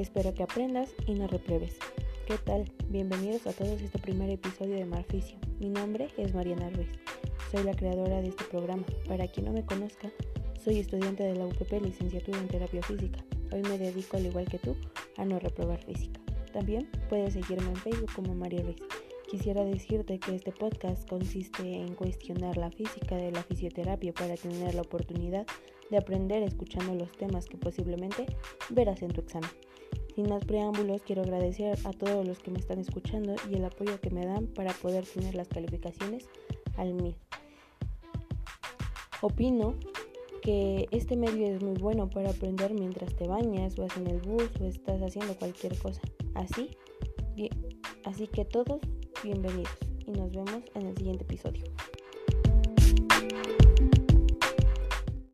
Espero que aprendas y no repruebes. ¿Qué tal? Bienvenidos a todos a este primer episodio de Marficio. Mi nombre es Mariana Ruiz. Soy la creadora de este programa. Para quien no me conozca, soy estudiante de la UPP Licenciatura en Terapia Física. Hoy me dedico, al igual que tú, a no reprobar física. También puedes seguirme en Facebook como María Ruiz. Quisiera decirte que este podcast consiste en cuestionar la física de la fisioterapia para tener la oportunidad de aprender escuchando los temas que posiblemente verás en tu examen. Sin más preámbulos, quiero agradecer a todos los que me están escuchando y el apoyo que me dan para poder tener las calificaciones al mil. Opino que este medio es muy bueno para aprender mientras te bañas vas en el bus o estás haciendo cualquier cosa. Así, así que todos bienvenidos y nos vemos en el siguiente episodio.